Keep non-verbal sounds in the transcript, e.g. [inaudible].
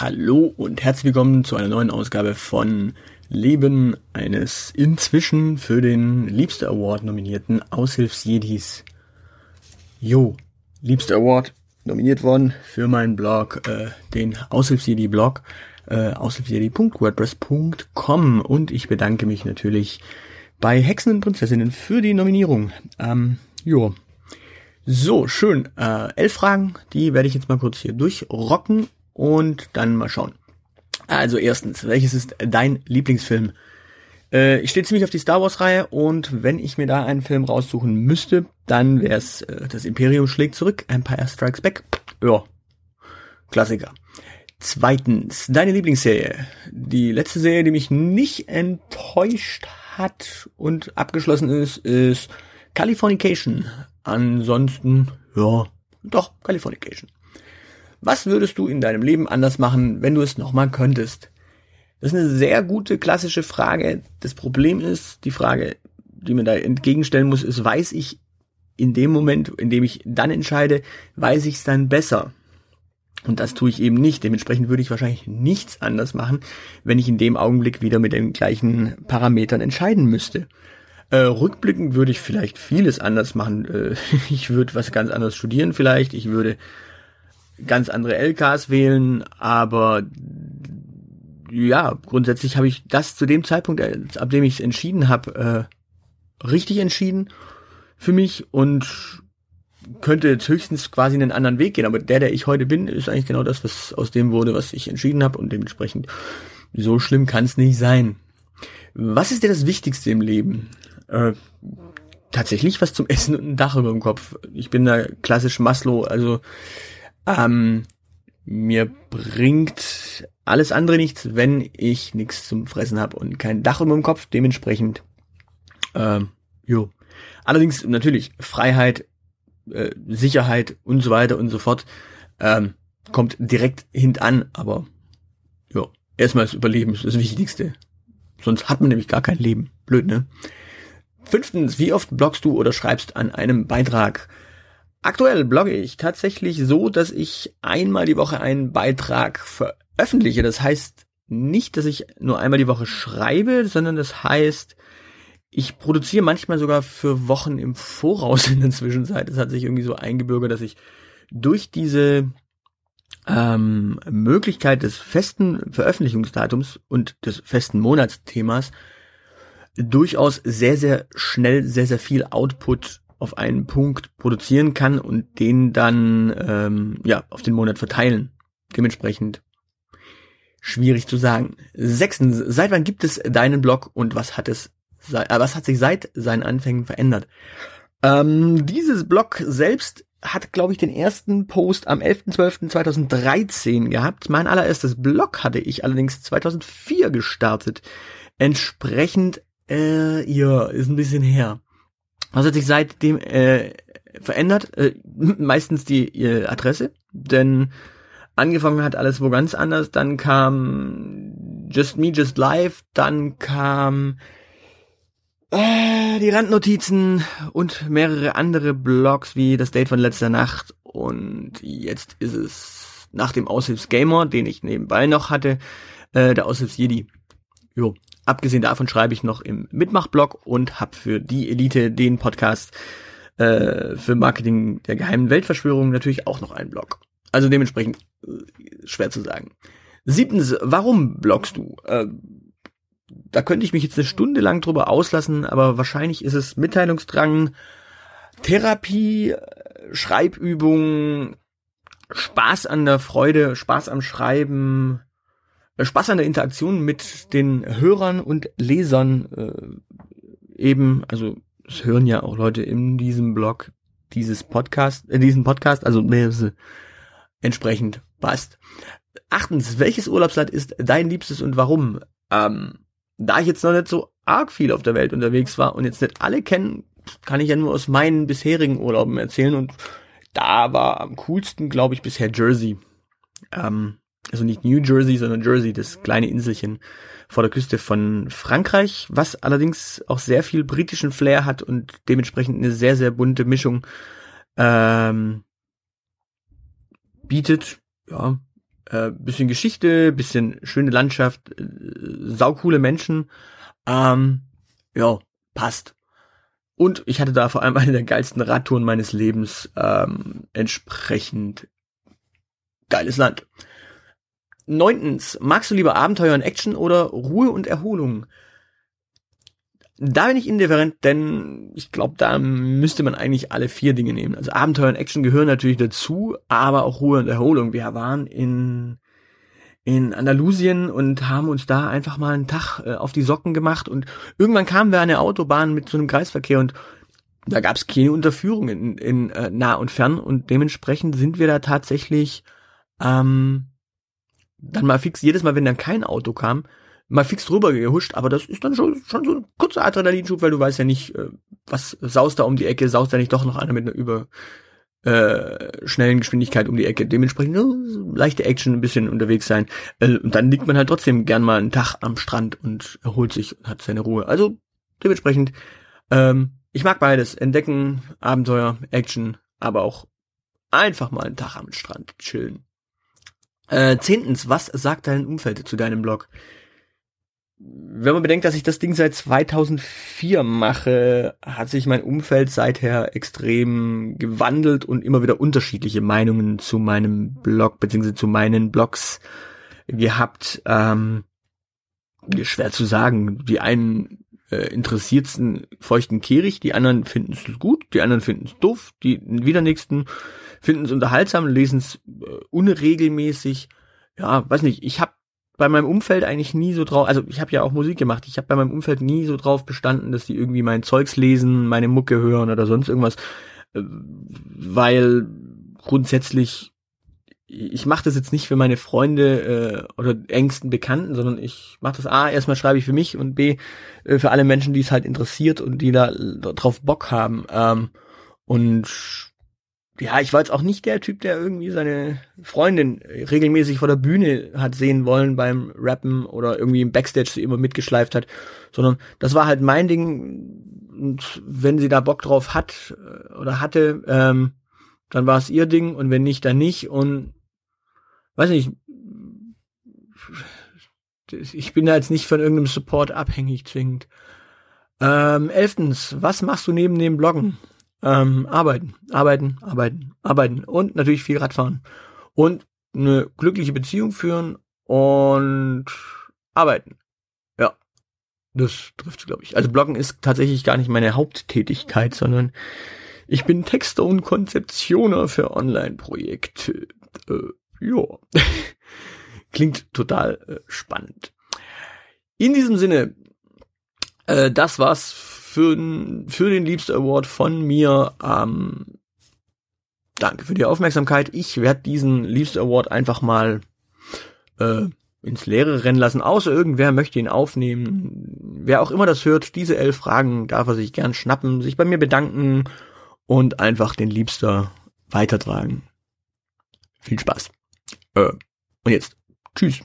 Hallo und herzlich willkommen zu einer neuen Ausgabe von Leben eines inzwischen für den Liebster Award nominierten Aushilfsjedis. Jo, Liebster Award nominiert worden für meinen Blog, äh, den Aushilfsjedi Blog, äh, aushilfsjedi.wordpress.com und ich bedanke mich natürlich bei Hexen und Prinzessinnen für die Nominierung. Ähm, jo. So, schön. Äh, elf Fragen, die werde ich jetzt mal kurz hier durchrocken und dann mal schauen. Also erstens, welches ist dein Lieblingsfilm? Äh, ich stehe ziemlich auf die Star Wars Reihe und wenn ich mir da einen Film raussuchen müsste, dann wäre es äh, das Imperium schlägt zurück, Empire Strikes Back. Ja, Klassiker. Zweitens, deine Lieblingsserie. Die letzte Serie, die mich nicht enttäuscht hat und abgeschlossen ist, ist Californication. Ansonsten, ja, doch, Californication. Was würdest du in deinem Leben anders machen, wenn du es nochmal könntest? Das ist eine sehr gute klassische Frage. Das Problem ist, die Frage, die mir da entgegenstellen muss, ist, weiß ich in dem Moment, in dem ich dann entscheide, weiß ich es dann besser? Und das tue ich eben nicht. Dementsprechend würde ich wahrscheinlich nichts anders machen, wenn ich in dem Augenblick wieder mit den gleichen Parametern entscheiden müsste. Äh, rückblickend würde ich vielleicht vieles anders machen. Äh, [laughs] ich würde was ganz anderes studieren vielleicht. Ich würde ganz andere LKs wählen, aber ja, grundsätzlich habe ich das zu dem Zeitpunkt, äh, ab dem ich es entschieden habe, äh, richtig entschieden für mich und könnte jetzt höchstens quasi einen anderen Weg gehen. Aber der, der ich heute bin, ist eigentlich genau das, was aus dem wurde, was ich entschieden habe und dementsprechend so schlimm kann es nicht sein. Was ist dir das Wichtigste im Leben? Äh, tatsächlich was zum Essen und ein Dach über dem Kopf. Ich bin da klassisch Maslow, also ähm, mir bringt alles andere nichts, wenn ich nichts zum Fressen habe und kein Dach über dem Kopf. Dementsprechend, ähm, jo. Allerdings natürlich Freiheit, äh, Sicherheit und so weiter und so fort ähm, kommt direkt hintan, aber ja, erstmal das Überleben ist das Wichtigste. Sonst hat man nämlich gar kein Leben. Blöd, ne? Fünftens, wie oft bloggst du oder schreibst an einem Beitrag? Aktuell blogge ich tatsächlich so, dass ich einmal die Woche einen Beitrag veröffentliche. Das heißt nicht, dass ich nur einmal die Woche schreibe, sondern das heißt, ich produziere manchmal sogar für Wochen im Voraus in der Zwischenzeit. Es hat sich irgendwie so eingebürgert, dass ich durch diese ähm, Möglichkeit des festen Veröffentlichungsdatums und des festen Monatsthemas durchaus sehr, sehr schnell sehr, sehr viel Output auf einen Punkt produzieren kann und den dann ähm, ja auf den Monat verteilen. Dementsprechend schwierig zu sagen. Sechstens, seit wann gibt es deinen Blog und was hat es äh, was hat sich seit seinen Anfängen verändert? Ähm, dieses Blog selbst hat, glaube ich, den ersten Post am 11.12.2013 gehabt. Mein allererstes Blog hatte ich allerdings 2004 gestartet. Entsprechend, äh, ja, ist ein bisschen her. Was hat sich seitdem äh, verändert? Äh, [laughs] meistens die äh, Adresse, denn angefangen hat alles wo ganz anders. Dann kam Just Me, Just Live, dann kam äh, die Randnotizen und mehrere andere Blogs wie das Date von letzter Nacht. Und jetzt ist es nach dem Aushilfsgamer, den ich nebenbei noch hatte, äh, der Aushilfsjedi. Jo, Abgesehen davon schreibe ich noch im Mitmachblog und habe für die Elite den Podcast äh, für Marketing der geheimen Weltverschwörung natürlich auch noch einen Blog. Also dementsprechend äh, schwer zu sagen. Siebtens, warum bloggst du? Äh, da könnte ich mich jetzt eine Stunde lang drüber auslassen, aber wahrscheinlich ist es Mitteilungsdrang, Therapie, Schreibübung, Spaß an der Freude, Spaß am Schreiben, äh, Spaß an der Interaktion mit den Hörern und Lesern äh, eben, also es hören ja auch Leute in diesem Blog dieses Podcast, äh, diesen Podcast, also äh, entsprechend passt. Achtens, welches Urlaubsland ist dein liebstes und warum? Ähm, da ich jetzt noch nicht so arg viel auf der Welt unterwegs war und jetzt nicht alle kennen, kann ich ja nur aus meinen bisherigen Urlauben erzählen und da war am coolsten, glaube ich, bisher Jersey. Ähm, also nicht New Jersey, sondern Jersey, das kleine Inselchen vor der Küste von Frankreich, was allerdings auch sehr viel britischen Flair hat und dementsprechend eine sehr, sehr bunte Mischung ähm, bietet. Ja, Äh, bisschen Geschichte, bisschen schöne Landschaft, äh, saukoole Menschen. Ähm, ja, passt. Und ich hatte da vor allem [laughs] eine der geilsten Radtouren meines Lebens. Ähm, entsprechend geiles Land. Neuntens, magst du lieber Abenteuer und Action oder Ruhe und Erholung? Da bin ich indifferent, denn ich glaube, da müsste man eigentlich alle vier Dinge nehmen. Also Abenteuer und Action gehören natürlich dazu, aber auch Ruhe und Erholung. Wir waren in in Andalusien und haben uns da einfach mal einen Tag äh, auf die Socken gemacht und irgendwann kamen wir an der Autobahn mit so einem Kreisverkehr und da gab es keine Unterführungen in, in äh, nah und fern und dementsprechend sind wir da tatsächlich ähm, dann mal fix jedes Mal, wenn dann kein Auto kam, mal fix drüber gehuscht, aber das ist dann schon, schon so ein kurzer Adrenalinschub, weil du weißt ja nicht, äh, was saust da um die Ecke, saust da nicht doch noch einer mit einer über äh, schnellen Geschwindigkeit um die Ecke. Dementsprechend uh, leichte Action, ein bisschen unterwegs sein. Äh, und dann liegt man halt trotzdem gern mal einen Tag am Strand und erholt sich und hat seine Ruhe. Also dementsprechend, ähm, ich mag beides. Entdecken, Abenteuer, Action, aber auch einfach mal einen Tag am Strand chillen. Äh, zehntens, was sagt dein Umfeld zu deinem Blog? wenn man bedenkt, dass ich das Ding seit 2004 mache, hat sich mein Umfeld seither extrem gewandelt und immer wieder unterschiedliche Meinungen zu meinem Blog beziehungsweise zu meinen Blogs gehabt. Ähm, schwer zu sagen. Die einen äh, interessiert's feuchten Kehricht, die anderen finden es gut, die anderen finden es doof, die wieder nächsten finden es unterhaltsam, lesen es äh, unregelmäßig. Ja, weiß nicht, ich habe bei meinem Umfeld eigentlich nie so drauf, also ich habe ja auch Musik gemacht, ich habe bei meinem Umfeld nie so drauf bestanden, dass die irgendwie mein Zeugs lesen, meine Mucke hören oder sonst irgendwas, äh, weil grundsätzlich ich mache das jetzt nicht für meine Freunde äh, oder engsten Bekannten, sondern ich mache das A, erstmal schreibe ich für mich und B, äh, für alle Menschen, die es halt interessiert und die da drauf Bock haben. Ähm, und ja, ich war jetzt auch nicht der Typ, der irgendwie seine Freundin regelmäßig vor der Bühne hat sehen wollen beim Rappen oder irgendwie im Backstage sie immer mitgeschleift hat, sondern das war halt mein Ding. Und wenn sie da Bock drauf hat äh, oder hatte, ähm, dann war es ihr Ding und wenn nicht, dann nicht. Und weiß nicht, ich bin da jetzt nicht von irgendeinem Support abhängig zwingend. Ähm, elftens, was machst du neben dem Bloggen? Ähm, arbeiten, arbeiten, arbeiten, arbeiten und natürlich viel Radfahren und eine glückliche Beziehung führen und arbeiten. Ja, das trifft glaube ich. Also Bloggen ist tatsächlich gar nicht meine Haupttätigkeit, sondern ich bin Texter und Konzeptioner für Online-Projekte. Äh, ja, [laughs] klingt total äh, spannend. In diesem Sinne, äh, das war's für, für den Liebster Award von mir. Ähm, danke für die Aufmerksamkeit. Ich werde diesen Liebster Award einfach mal äh, ins Leere rennen lassen, außer irgendwer möchte ihn aufnehmen. Wer auch immer das hört, diese elf Fragen darf er sich gern schnappen, sich bei mir bedanken und einfach den Liebster weitertragen. Viel Spaß. Äh, und jetzt, tschüss.